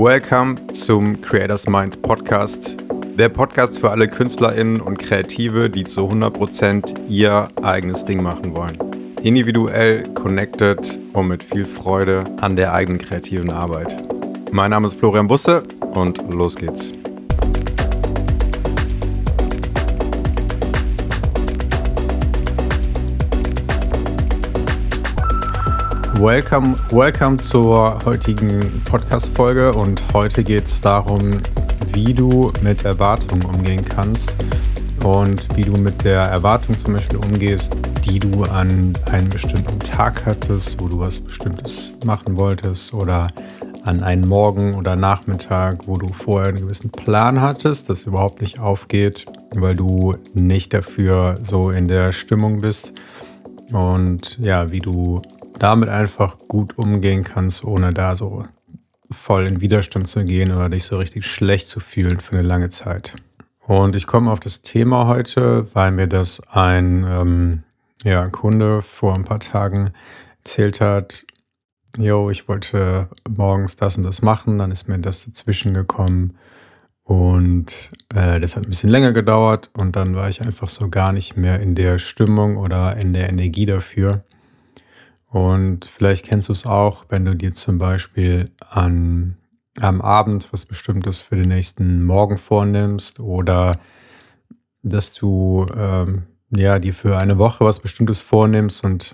Welcome zum Creators Mind Podcast. Der Podcast für alle KünstlerInnen und Kreative, die zu 100% ihr eigenes Ding machen wollen. Individuell, connected und mit viel Freude an der eigenen kreativen Arbeit. Mein Name ist Florian Busse und los geht's. Welcome, welcome zur heutigen Podcast-Folge und heute geht es darum, wie du mit Erwartungen umgehen kannst und wie du mit der Erwartung zum Beispiel umgehst, die du an einen bestimmten Tag hattest, wo du was Bestimmtes machen wolltest oder an einen Morgen oder Nachmittag, wo du vorher einen gewissen Plan hattest, das überhaupt nicht aufgeht, weil du nicht dafür so in der Stimmung bist und ja, wie du damit einfach gut umgehen kannst, ohne da so voll in Widerstand zu gehen oder dich so richtig schlecht zu fühlen für eine lange Zeit. Und ich komme auf das Thema heute, weil mir das ein ähm, ja, Kunde vor ein paar Tagen erzählt hat, yo, ich wollte morgens das und das machen, dann ist mir das dazwischen gekommen und äh, das hat ein bisschen länger gedauert und dann war ich einfach so gar nicht mehr in der Stimmung oder in der Energie dafür. Und vielleicht kennst du es auch, wenn du dir zum Beispiel an, am Abend was Bestimmtes für den nächsten Morgen vornimmst oder dass du ähm, ja, dir für eine Woche was Bestimmtes vornimmst und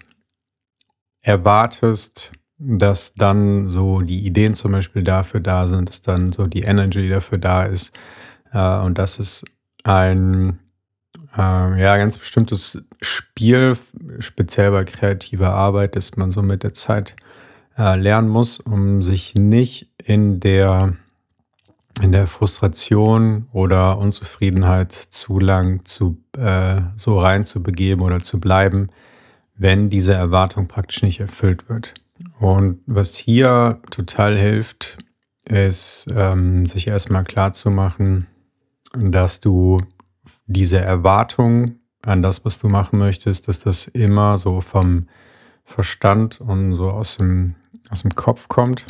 erwartest, dass dann so die Ideen zum Beispiel dafür da sind, dass dann so die Energy dafür da ist. Äh, und dass es ein ähm, ja, ganz bestimmtes Spiel, speziell bei kreativer Arbeit, das man so mit der Zeit äh, lernen muss, um sich nicht in der, in der Frustration oder Unzufriedenheit zu lang zu, äh, so rein zu begeben oder zu bleiben, wenn diese Erwartung praktisch nicht erfüllt wird. Und was hier total hilft, ist, ähm, sich erstmal klar zu machen, dass du diese Erwartung an das, was du machen möchtest, dass das immer so vom Verstand und so aus dem, aus dem Kopf kommt.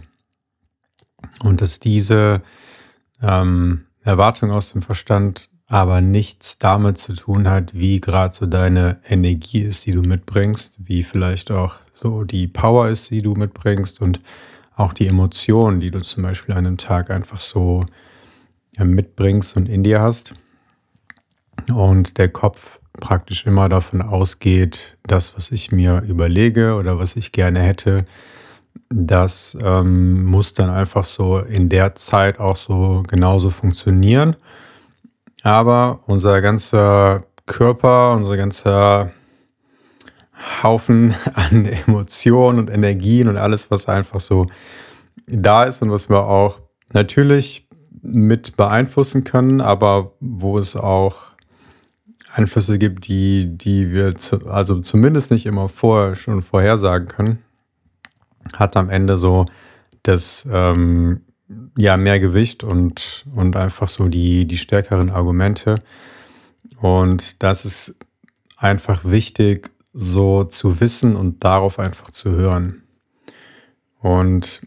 Und dass diese ähm, Erwartung aus dem Verstand aber nichts damit zu tun hat, wie gerade so deine Energie ist, die du mitbringst, wie vielleicht auch so die Power ist, die du mitbringst und auch die Emotionen, die du zum Beispiel an einem Tag einfach so mitbringst und in dir hast und der Kopf praktisch immer davon ausgeht, das, was ich mir überlege oder was ich gerne hätte, das ähm, muss dann einfach so in der Zeit auch so genauso funktionieren. Aber unser ganzer Körper, unser ganzer Haufen an Emotionen und Energien und alles, was einfach so da ist und was wir auch natürlich mit beeinflussen können, aber wo es auch Einflüsse gibt, die, die wir zu, also zumindest nicht immer vorher schon vorhersagen können, hat am Ende so das ähm, ja mehr Gewicht und, und einfach so die, die stärkeren Argumente. Und das ist einfach wichtig, so zu wissen und darauf einfach zu hören. Und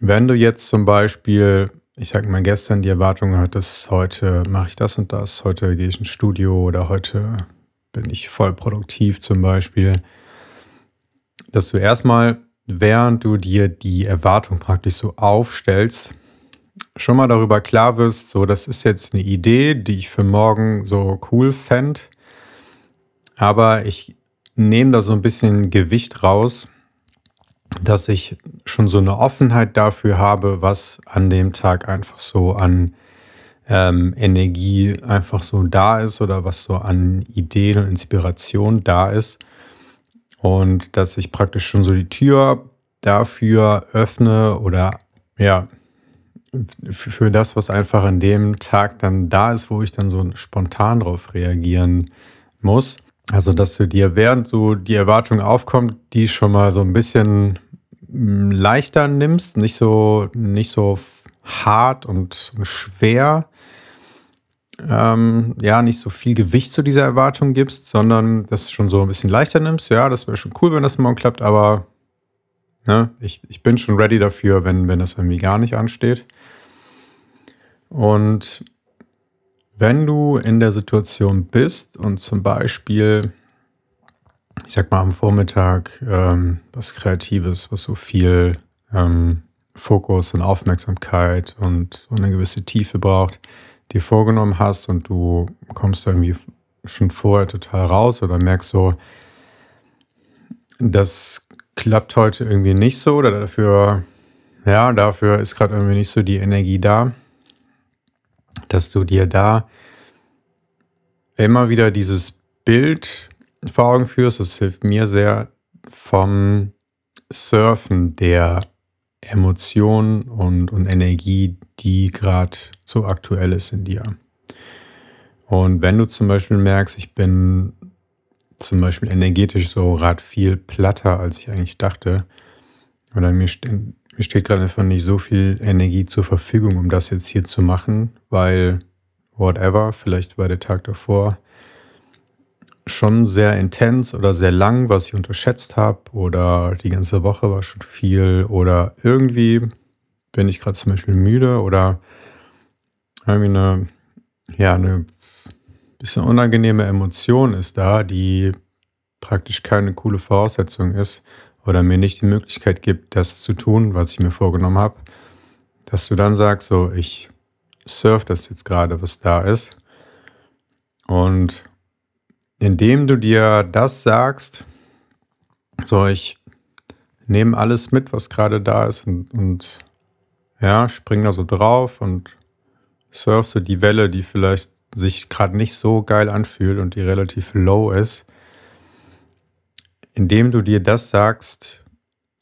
wenn du jetzt zum Beispiel ich sag mal, gestern die Erwartung hattest, heute mache ich das und das, heute gehe ich ins Studio oder heute bin ich voll produktiv zum Beispiel, dass du erstmal, während du dir die Erwartung praktisch so aufstellst, schon mal darüber klar wirst, so, das ist jetzt eine Idee, die ich für morgen so cool fände, aber ich nehme da so ein bisschen Gewicht raus dass ich schon so eine Offenheit dafür habe, was an dem Tag einfach so an ähm, Energie einfach so da ist oder was so an Ideen und Inspiration da ist. Und dass ich praktisch schon so die Tür dafür öffne oder ja, für das, was einfach an dem Tag dann da ist, wo ich dann so spontan drauf reagieren muss. Also, dass du dir, während so die Erwartung aufkommt, die schon mal so ein bisschen mm, leichter nimmst, nicht so, nicht so hart und schwer, ähm, ja, nicht so viel Gewicht zu dieser Erwartung gibst, sondern das schon so ein bisschen leichter nimmst. Ja, das wäre schon cool, wenn das morgen klappt, aber ne, ich, ich bin schon ready dafür, wenn, wenn das irgendwie gar nicht ansteht. Und wenn du in der Situation bist und zum Beispiel, ich sag mal am Vormittag ähm, was Kreatives, was so viel ähm, Fokus und Aufmerksamkeit und, und eine gewisse Tiefe braucht, dir vorgenommen hast und du kommst irgendwie schon vorher total raus oder merkst so, das klappt heute irgendwie nicht so oder dafür, ja, dafür ist gerade irgendwie nicht so die Energie da, dass du dir da immer wieder dieses Bild vor Augen führst. Das hilft mir sehr vom Surfen der Emotionen und, und Energie, die gerade so aktuell ist in dir. Und wenn du zum Beispiel merkst, ich bin zum Beispiel energetisch so gerade viel platter, als ich eigentlich dachte, oder mir, mir steht gerade einfach nicht so viel Energie zur Verfügung, um das jetzt hier zu machen, weil whatever, vielleicht war der Tag davor schon sehr intens oder sehr lang, was ich unterschätzt habe, oder die ganze Woche war schon viel, oder irgendwie bin ich gerade zum Beispiel müde oder irgendwie eine, ja, eine bisschen unangenehme Emotion ist da, die praktisch keine coole Voraussetzung ist oder mir nicht die Möglichkeit gibt, das zu tun, was ich mir vorgenommen habe, dass du dann sagst, so, ich surf das jetzt gerade, was da ist. Und indem du dir das sagst, so, ich nehme alles mit, was gerade da ist und, und ja, spring da so drauf und surf so die Welle, die vielleicht sich gerade nicht so geil anfühlt und die relativ low ist, indem du dir das sagst,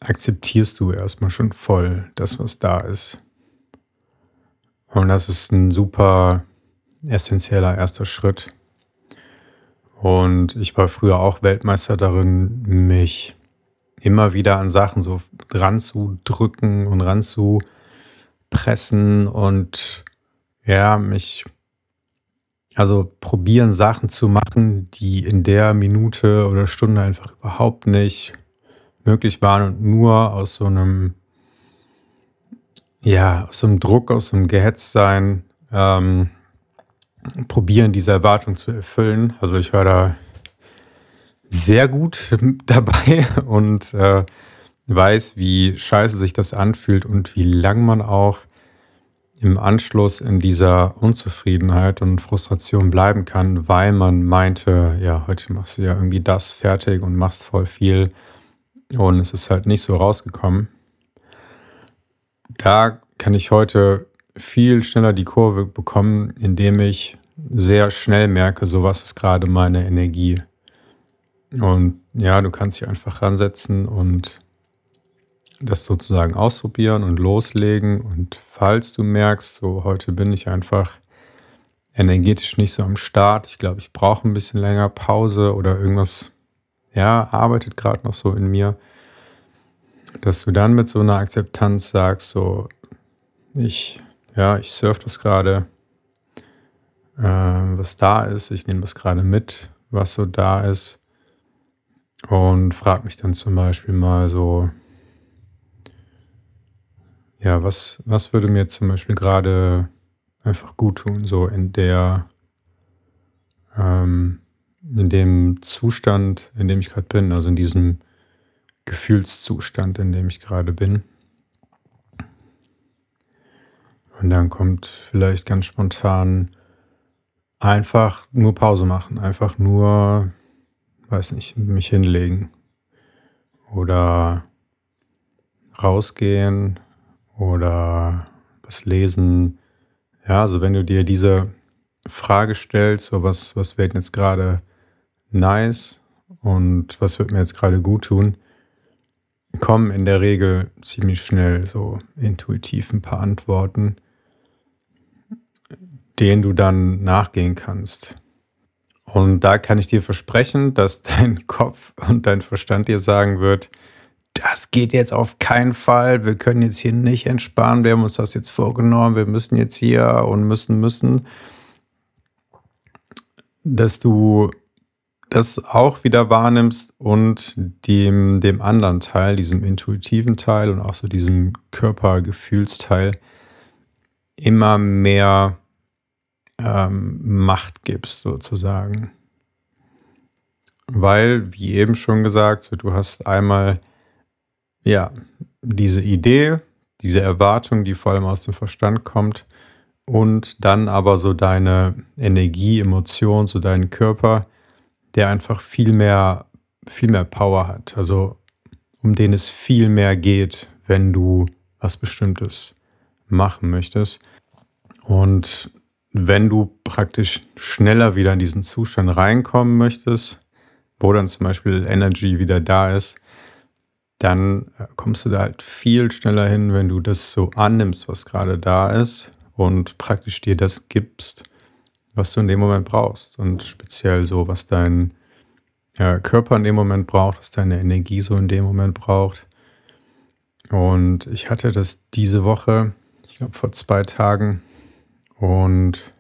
akzeptierst du erstmal schon voll das, was da ist. Und das ist ein super essentieller erster Schritt. Und ich war früher auch Weltmeister darin, mich immer wieder an Sachen so ranzudrücken und ranzupressen und ja, mich also probieren Sachen zu machen, die in der Minute oder Stunde einfach überhaupt nicht möglich waren und nur aus so einem, ja, aus so einem Druck, aus so einem Gehetztsein ähm, probieren, diese Erwartung zu erfüllen. Also ich war da sehr gut dabei und äh, weiß, wie scheiße sich das anfühlt und wie lang man auch im Anschluss in dieser Unzufriedenheit und Frustration bleiben kann, weil man meinte, ja, heute machst du ja irgendwie das fertig und machst voll viel und es ist halt nicht so rausgekommen. Da kann ich heute viel schneller die Kurve bekommen, indem ich sehr schnell merke, so was ist gerade meine Energie. Und ja, du kannst dich einfach ransetzen und das sozusagen ausprobieren und loslegen. Und falls du merkst, so heute bin ich einfach energetisch nicht so am Start, ich glaube, ich brauche ein bisschen länger Pause oder irgendwas, ja, arbeitet gerade noch so in mir, dass du dann mit so einer Akzeptanz sagst, so, ich, ja, ich surfe das gerade, äh, was da ist, ich nehme das gerade mit, was so da ist. Und frag mich dann zum Beispiel mal so, ja, was, was würde mir zum Beispiel gerade einfach gut tun, so in der, ähm, in dem Zustand, in dem ich gerade bin, also in diesem Gefühlszustand, in dem ich gerade bin. Und dann kommt vielleicht ganz spontan einfach nur Pause machen, einfach nur, weiß nicht, mich hinlegen oder rausgehen, oder was lesen. Ja, also wenn du dir diese Frage stellst, so was, was wäre jetzt gerade nice und was wird mir jetzt gerade gut tun, kommen in der Regel ziemlich schnell so intuitiv ein paar Antworten, denen du dann nachgehen kannst. Und da kann ich dir versprechen, dass dein Kopf und dein Verstand dir sagen wird, das geht jetzt auf keinen Fall. Wir können jetzt hier nicht entspannen. Wir haben uns das jetzt vorgenommen. Wir müssen jetzt hier und müssen, müssen. Dass du das auch wieder wahrnimmst und dem, dem anderen Teil, diesem intuitiven Teil und auch so diesem Körpergefühlsteil immer mehr ähm, Macht gibst, sozusagen. Weil, wie eben schon gesagt, so, du hast einmal ja diese Idee, diese Erwartung, die vor allem aus dem Verstand kommt, und dann aber so deine Energie, Emotion, so deinen Körper, der einfach viel mehr, viel mehr Power hat. Also um den es viel mehr geht, wenn du was Bestimmtes machen möchtest. Und wenn du praktisch schneller wieder in diesen Zustand reinkommen möchtest, wo dann zum Beispiel Energy wieder da ist, dann äh, kommst du da halt viel schneller hin, wenn du das so annimmst, was gerade da ist und praktisch dir das gibst, was du in dem Moment brauchst. Und speziell so, was dein ja, Körper in dem Moment braucht, was deine Energie so in dem Moment braucht. Und ich hatte das diese Woche, ich glaube vor zwei Tagen. Und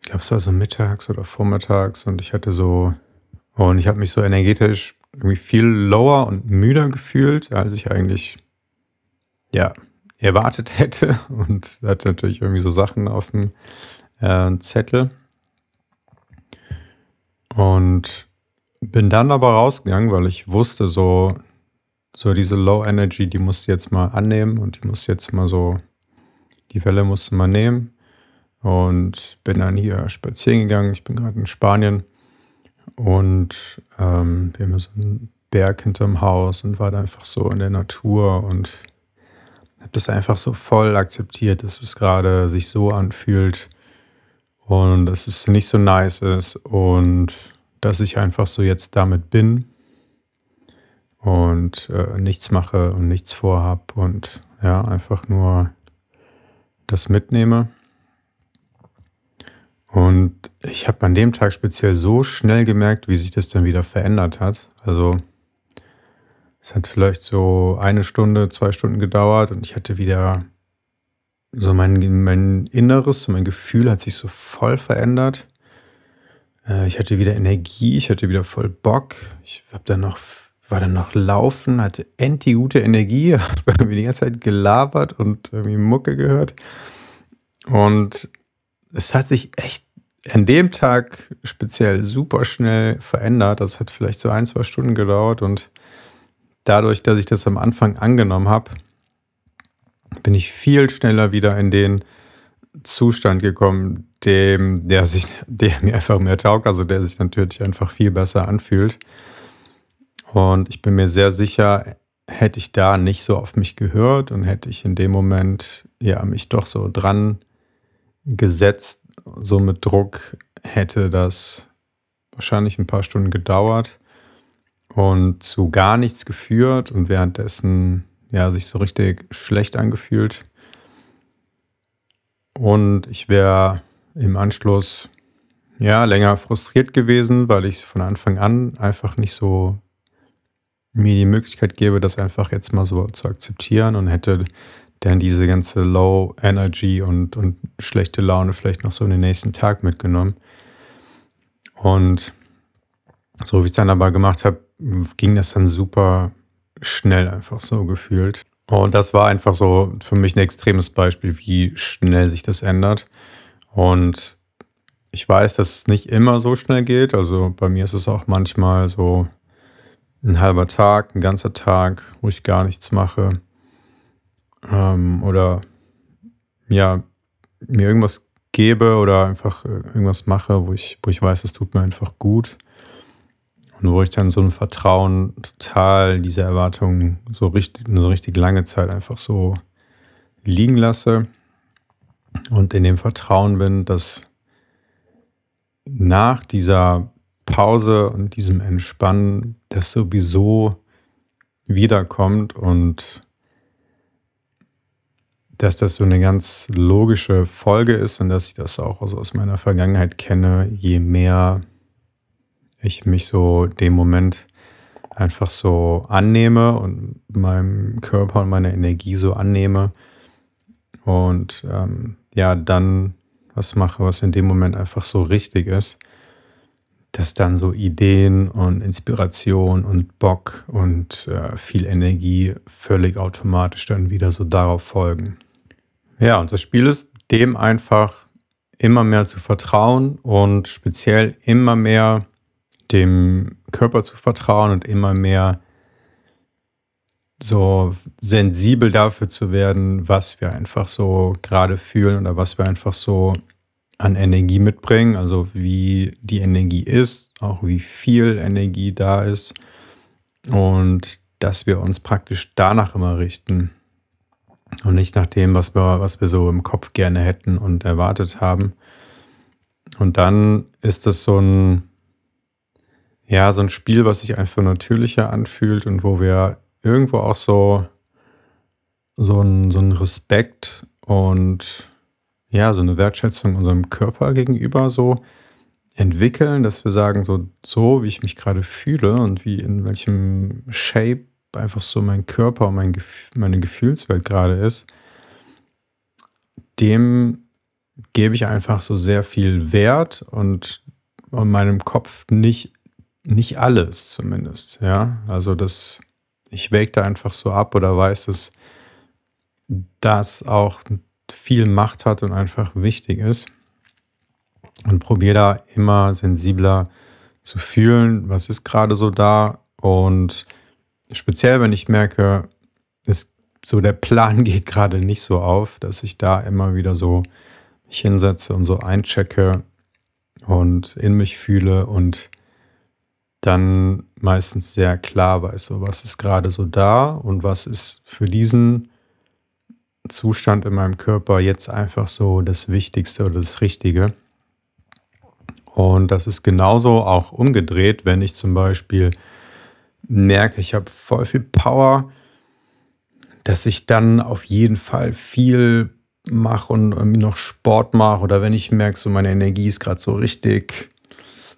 ich glaube, es war so mittags oder vormittags. Und ich hatte so, und ich habe mich so energetisch irgendwie viel lower und müder gefühlt, als ich eigentlich, ja, erwartet hätte und hatte natürlich irgendwie so Sachen auf dem äh, Zettel. Und bin dann aber rausgegangen, weil ich wusste, so, so diese Low Energy, die musst du jetzt mal annehmen und die musst jetzt mal so, die Welle musst du mal nehmen. Und bin dann hier spazieren gegangen. Ich bin gerade in Spanien und ähm, wir haben so einen Berg hinterm Haus und war da einfach so in der Natur und habe das einfach so voll akzeptiert, dass es gerade sich so anfühlt und dass es nicht so nice ist und dass ich einfach so jetzt damit bin und äh, nichts mache und nichts vorhab und ja, einfach nur das mitnehme. Und ich habe an dem Tag speziell so schnell gemerkt, wie sich das dann wieder verändert hat. Also es hat vielleicht so eine Stunde, zwei Stunden gedauert und ich hatte wieder so mein, mein Inneres, mein Gefühl hat sich so voll verändert. Äh, ich hatte wieder Energie, ich hatte wieder voll Bock. Ich hab dann noch, war dann noch laufen, hatte endlich gute Energie, habe die ganze Zeit gelabert und irgendwie Mucke gehört. Und es hat sich echt an dem Tag speziell super schnell verändert. Das hat vielleicht so ein, zwei Stunden gedauert und dadurch, dass ich das am Anfang angenommen habe, bin ich viel schneller wieder in den Zustand gekommen, dem, der sich, der mir einfach mehr taugt, also der sich natürlich einfach viel besser anfühlt. Und ich bin mir sehr sicher, hätte ich da nicht so auf mich gehört und hätte ich in dem Moment ja mich doch so dran gesetzt, so mit Druck, hätte das wahrscheinlich ein paar Stunden gedauert und zu gar nichts geführt und währenddessen ja sich so richtig schlecht angefühlt. Und ich wäre im Anschluss ja länger frustriert gewesen, weil ich von Anfang an einfach nicht so mir die Möglichkeit gebe, das einfach jetzt mal so zu akzeptieren und hätte dann diese ganze Low Energy und, und schlechte Laune vielleicht noch so in den nächsten Tag mitgenommen. Und so wie ich es dann aber gemacht habe, ging das dann super schnell einfach so gefühlt. Und das war einfach so für mich ein extremes Beispiel, wie schnell sich das ändert. Und ich weiß, dass es nicht immer so schnell geht. Also bei mir ist es auch manchmal so ein halber Tag, ein ganzer Tag, wo ich gar nichts mache. Ähm, oder ja, mir irgendwas gebe oder einfach irgendwas mache, wo ich, wo ich weiß, es tut mir einfach gut. Und wo ich dann so ein Vertrauen total diese Erwartungen so richtig, eine richtig lange Zeit einfach so liegen lasse und in dem Vertrauen bin, dass nach dieser Pause und diesem Entspannen das sowieso wiederkommt und dass das so eine ganz logische Folge ist und dass ich das auch aus meiner Vergangenheit kenne, je mehr ich mich so dem Moment einfach so annehme und meinem Körper und meiner Energie so annehme und ähm, ja, dann was mache, was in dem Moment einfach so richtig ist, dass dann so Ideen und Inspiration und Bock und äh, viel Energie völlig automatisch dann wieder so darauf folgen. Ja, und das Spiel ist dem einfach immer mehr zu vertrauen und speziell immer mehr dem Körper zu vertrauen und immer mehr so sensibel dafür zu werden, was wir einfach so gerade fühlen oder was wir einfach so an Energie mitbringen, also wie die Energie ist, auch wie viel Energie da ist und dass wir uns praktisch danach immer richten und nicht nach dem, was wir, was wir so im Kopf gerne hätten und erwartet haben. Und dann ist das so ein, ja, so ein Spiel, was sich einfach natürlicher anfühlt und wo wir irgendwo auch so, so ein, so ein Respekt und ja, so eine Wertschätzung unserem Körper gegenüber so entwickeln, dass wir sagen, so, so wie ich mich gerade fühle und wie in welchem Shape einfach so mein Körper und mein Gef meine Gefühlswelt gerade ist, dem gebe ich einfach so sehr viel Wert und in meinem Kopf nicht, nicht alles zumindest. Ja, also das, ich wäge da einfach so ab oder weiß, dass das auch viel Macht hat und einfach wichtig ist. Und probiere da immer sensibler zu fühlen, was ist gerade so da. Und speziell, wenn ich merke, es, so der Plan geht gerade nicht so auf, dass ich da immer wieder so mich hinsetze und so einchecke und in mich fühle und dann meistens sehr klar weiß, so was ist gerade so da und was ist für diesen Zustand in meinem Körper jetzt einfach so das Wichtigste oder das Richtige. Und das ist genauso auch umgedreht, wenn ich zum Beispiel merke, ich habe voll viel Power, dass ich dann auf jeden Fall viel mache und noch Sport mache oder wenn ich merke, so meine Energie ist gerade so richtig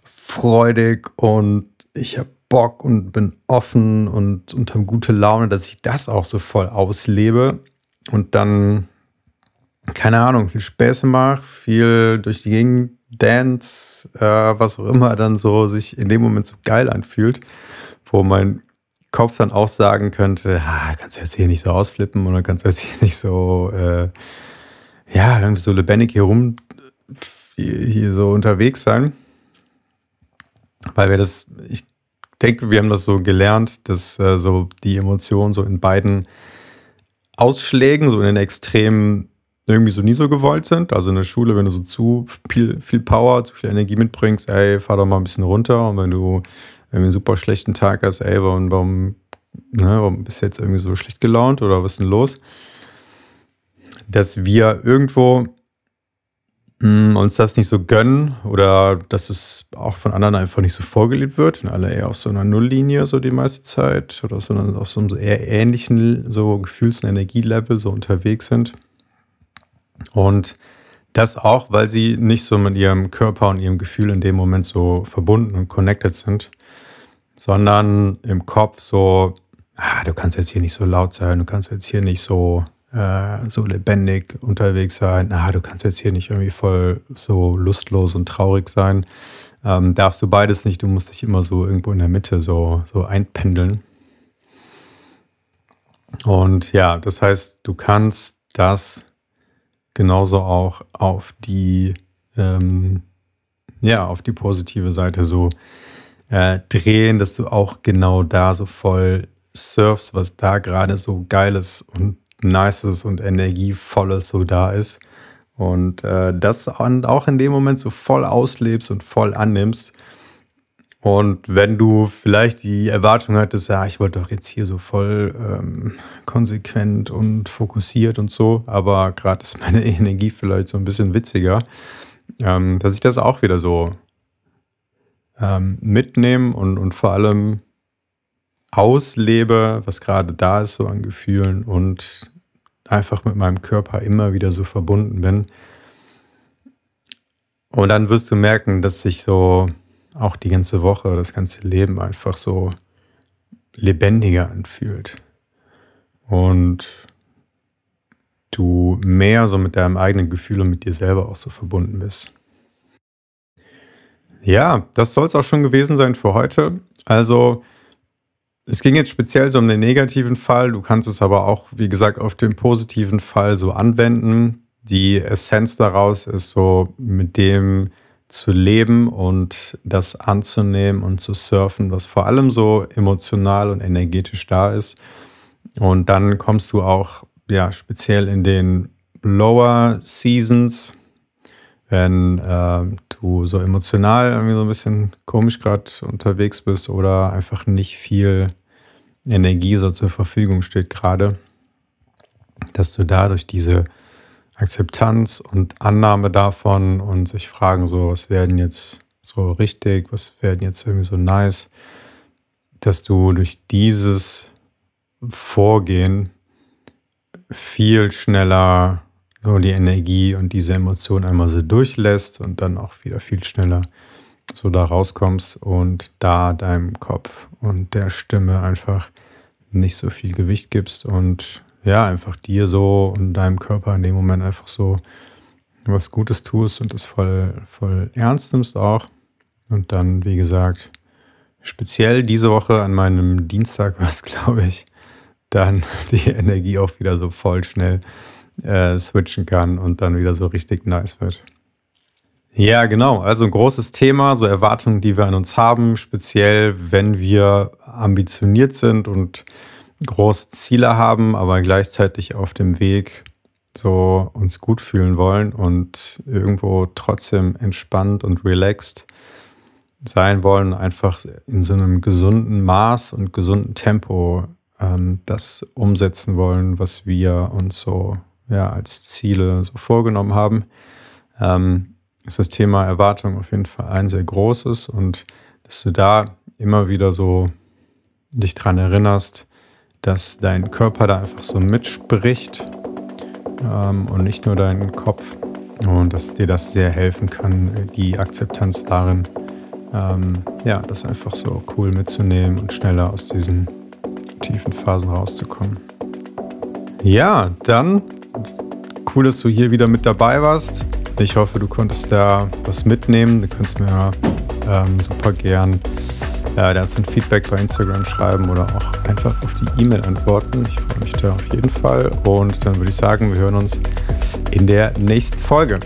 freudig und ich habe Bock und bin offen und, und habe gute Laune, dass ich das auch so voll auslebe und dann, keine Ahnung, viel Späße mache, viel durch die Gegend dance, äh, was auch immer dann so sich in dem Moment so geil anfühlt, wo mein Kopf dann auch sagen könnte, ah, kannst du jetzt hier nicht so ausflippen oder kannst du jetzt hier nicht so, äh, ja, irgendwie so lebendig hier rum, hier so unterwegs sein. Weil wir das, ich denke, wir haben das so gelernt, dass äh, so die Emotionen so in beiden Ausschlägen, so in den Extremen irgendwie so nie so gewollt sind. Also in der Schule, wenn du so zu viel, viel Power, zu viel Energie mitbringst, ey, fahr doch mal ein bisschen runter. Und wenn du irgendwie einen super schlechten Tag hast, ey, warum, warum, ne, warum bist du jetzt irgendwie so schlecht gelaunt oder was ist denn los? Dass wir irgendwo mh, mm, uns das nicht so gönnen oder dass es auch von anderen einfach nicht so vorgelebt wird und alle eher auf so einer Nulllinie so die meiste Zeit oder so auf so einem eher ähnlichen so Gefühls- und Energielevel so unterwegs sind. Und das auch, weil sie nicht so mit ihrem Körper und ihrem Gefühl in dem Moment so verbunden und connected sind, sondern im Kopf so, ah, du kannst jetzt hier nicht so laut sein, du kannst jetzt hier nicht so äh, so lebendig unterwegs sein. Ah, du kannst jetzt hier nicht irgendwie voll so lustlos und traurig sein. Ähm, darfst du beides nicht, du musst dich immer so irgendwo in der Mitte so, so einpendeln. Und ja, das heißt, du kannst das genauso auch auf die, ähm, ja, auf die positive Seite so äh, drehen, dass du auch genau da so voll surfst, was da gerade so geiles und Nices und Energievolles so da ist. Und äh, das auch in dem Moment so voll auslebst und voll annimmst. Und wenn du vielleicht die Erwartung hattest, ja, ich wollte doch jetzt hier so voll ähm, konsequent und fokussiert und so, aber gerade ist meine Energie vielleicht so ein bisschen witziger, ähm, dass ich das auch wieder so ähm, mitnehme und, und vor allem auslebe, was gerade da ist, so an Gefühlen und einfach mit meinem Körper immer wieder so verbunden bin. Und dann wirst du merken, dass sich so auch die ganze Woche, das ganze Leben einfach so lebendiger anfühlt. Und du mehr so mit deinem eigenen Gefühl und mit dir selber auch so verbunden bist. Ja, das soll es auch schon gewesen sein für heute. Also, es ging jetzt speziell so um den negativen Fall. Du kannst es aber auch, wie gesagt, auf den positiven Fall so anwenden. Die Essenz daraus ist so, mit dem zu leben und das anzunehmen und zu surfen, was vor allem so emotional und energetisch da ist. Und dann kommst du auch, ja, speziell in den Lower Seasons, wenn äh, du so emotional irgendwie so ein bisschen komisch gerade unterwegs bist oder einfach nicht viel Energie so zur Verfügung steht gerade, dass du dadurch diese Akzeptanz und Annahme davon und sich fragen, so, was werden jetzt so richtig, was werden jetzt irgendwie so nice, dass du durch dieses Vorgehen viel schneller so die Energie und diese Emotion einmal so durchlässt und dann auch wieder viel schneller so da rauskommst und da deinem Kopf und der Stimme einfach nicht so viel Gewicht gibst und ja, einfach dir so und deinem Körper in dem Moment einfach so was Gutes tust und das voll, voll ernst nimmst auch. Und dann, wie gesagt, speziell diese Woche an meinem Dienstag war es, glaube ich, dann die Energie auch wieder so voll schnell äh, switchen kann und dann wieder so richtig nice wird. Ja, genau. Also ein großes Thema, so Erwartungen, die wir an uns haben, speziell wenn wir ambitioniert sind und große Ziele haben, aber gleichzeitig auf dem Weg so uns gut fühlen wollen und irgendwo trotzdem entspannt und relaxed sein wollen, einfach in so einem gesunden Maß und gesunden Tempo ähm, das umsetzen wollen, was wir uns so ja, als Ziele so vorgenommen haben, ähm, ist das Thema Erwartung auf jeden Fall ein sehr großes und dass du da immer wieder so dich dran erinnerst, dass dein Körper da einfach so mitspricht ähm, und nicht nur dein Kopf und dass dir das sehr helfen kann, die Akzeptanz darin, ähm, ja, das einfach so cool mitzunehmen und schneller aus diesen tiefen Phasen rauszukommen. Ja, dann cool, dass du hier wieder mit dabei warst. Ich hoffe, du konntest da was mitnehmen. Du kannst mir ähm, super gern äh, dazu ein Feedback bei Instagram schreiben oder auch einfach auf die E-Mail antworten. Ich freue mich da auf jeden Fall. Und dann würde ich sagen, wir hören uns in der nächsten Folge.